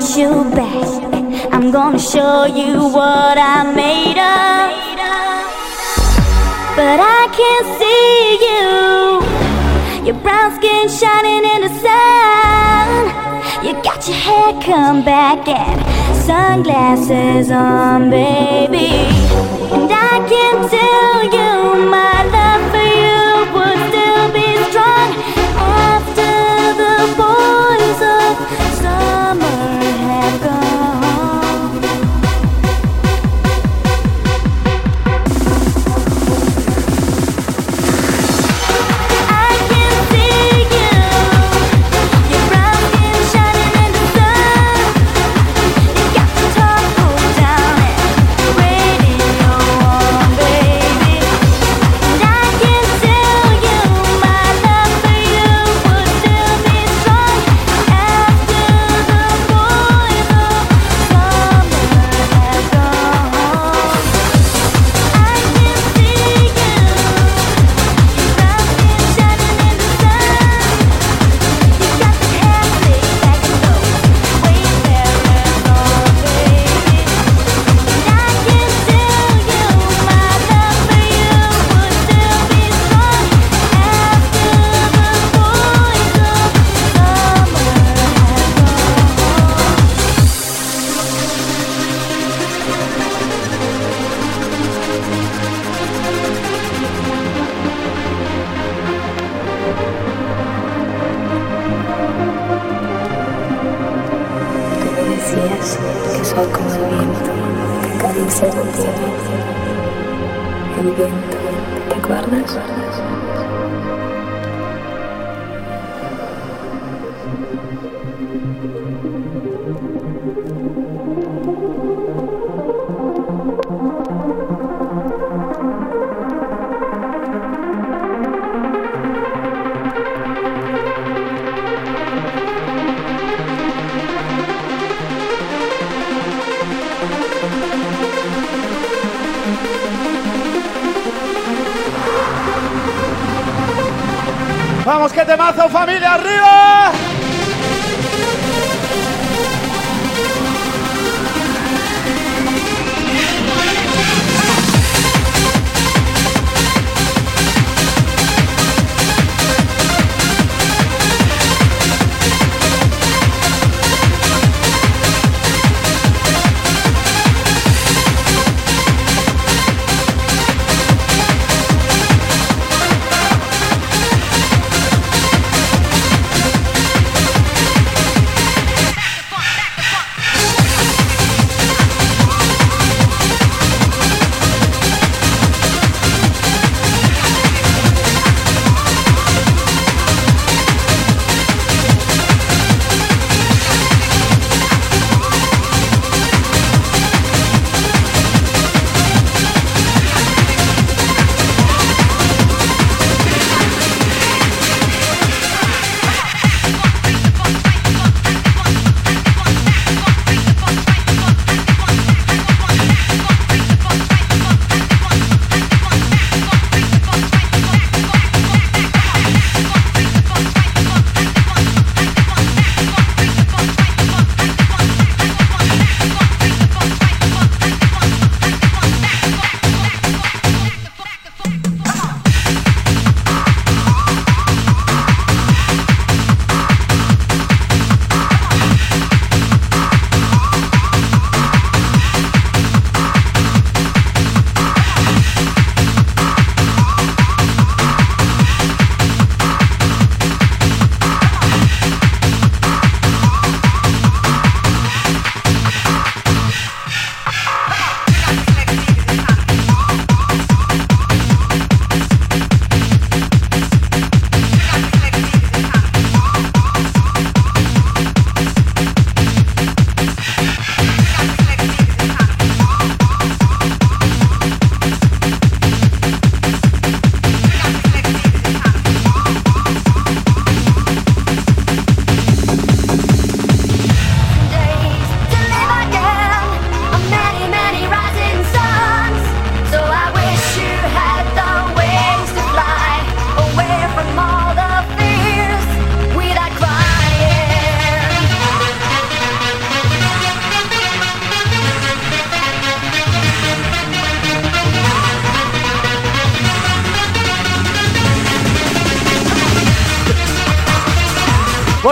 want you back. I'm gonna show you what I'm made of. But I can't see you. Your brown skin shining in the sun. You got your hair come back and sunglasses on, baby. And I can tell.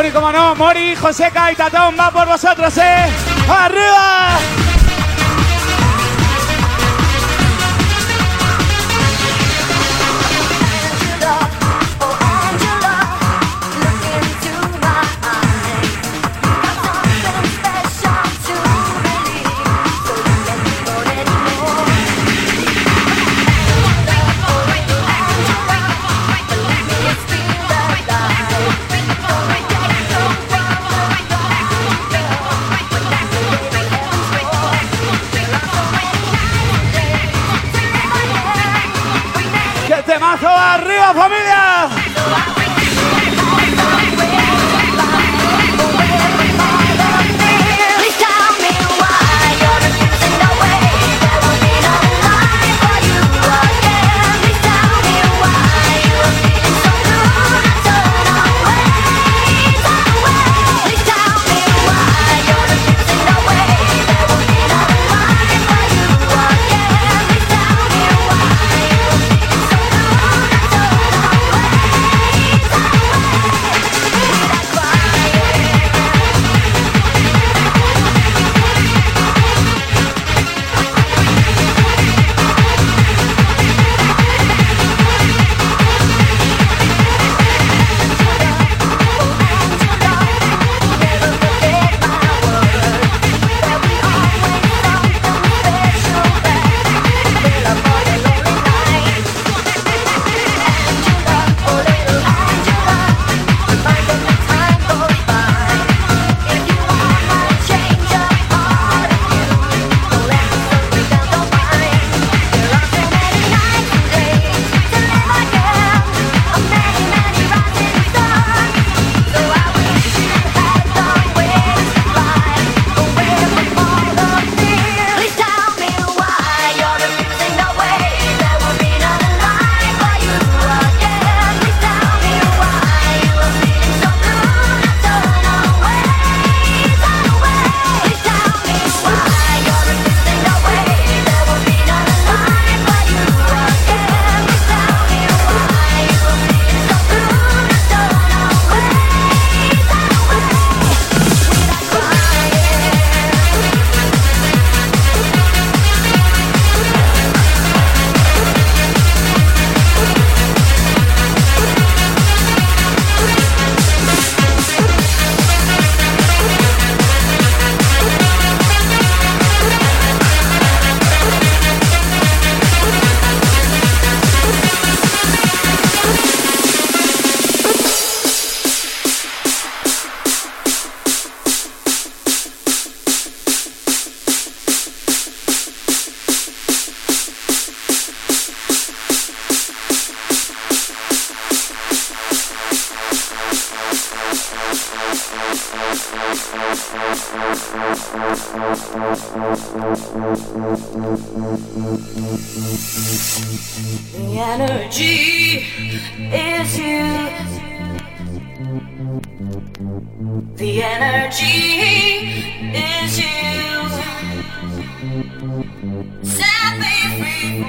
Mori, como no, Mori, Joseca y Tatón, va por vosotros, ¿eh? ¡Arriba! The energy is you. The energy is you. Thank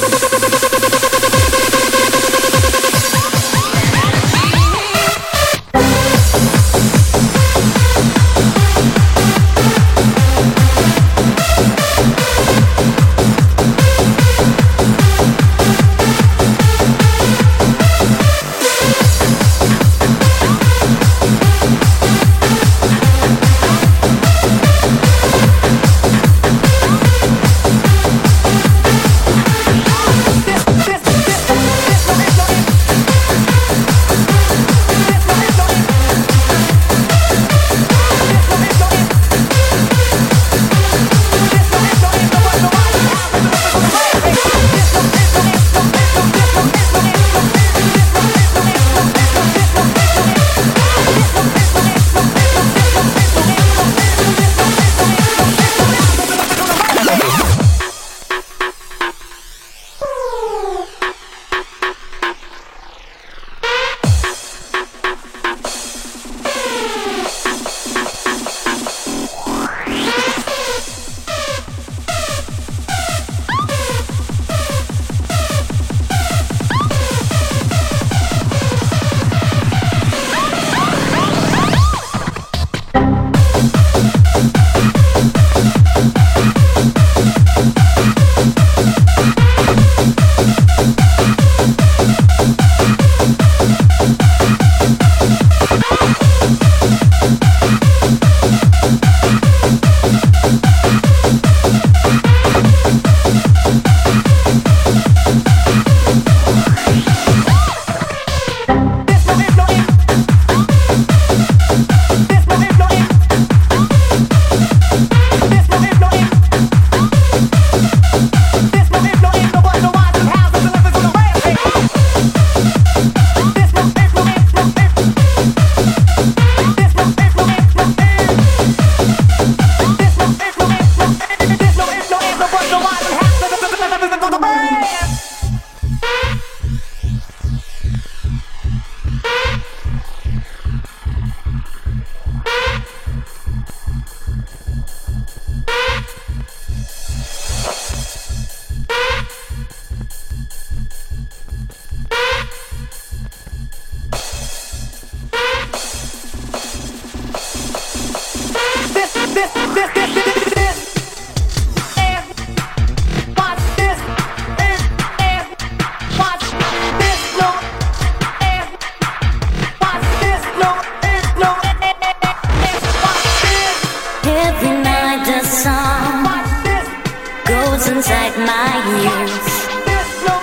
years,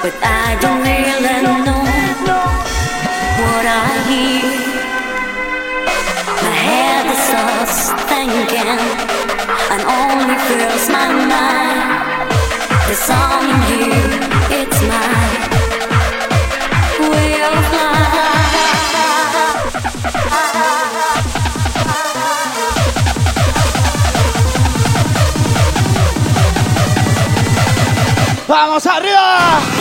but I don't really know what I hear. My head is stars thinking, and only fills my mind. There's something here. ¡Vamos arriba!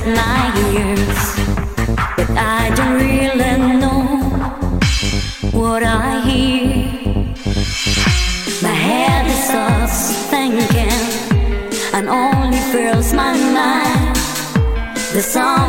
Inside my ears, but I don't really know what I hear. My head is starts thinking and only fills my mind. The song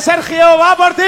Sergio, va por ti.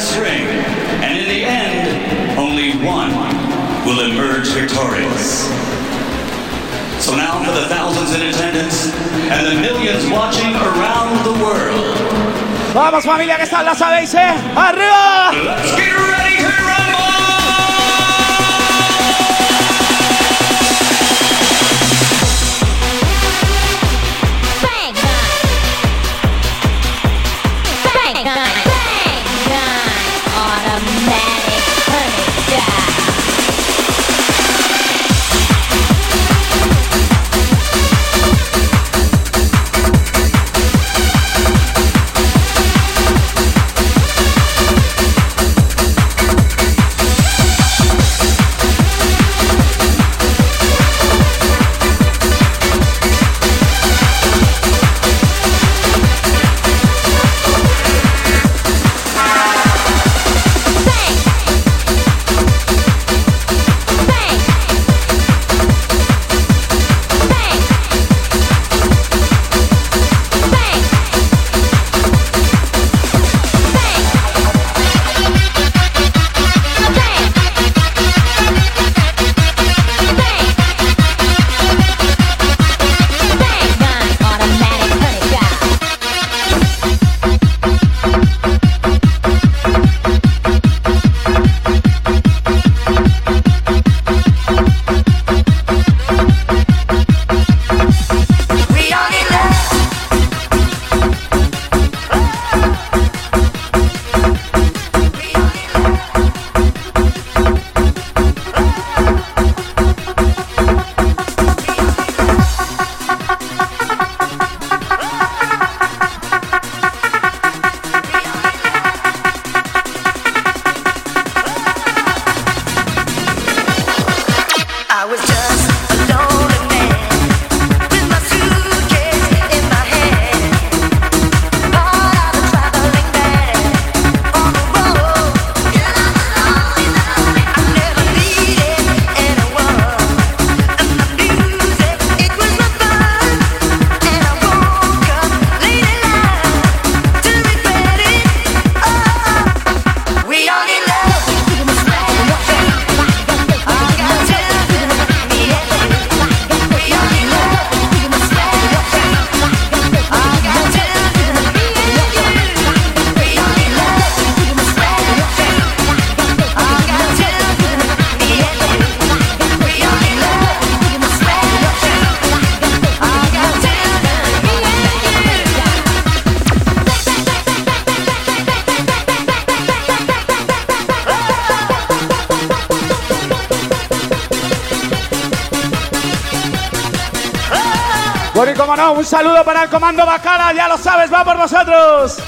and in the end, only one will emerge victorious. So now for the thousands in attendance and the millions watching around the world. Vamos familia que está la sabéis. ¿eh? Arriba! Un saludo para el comando Bacala, ya lo sabes, va por vosotros.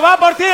Va por ti.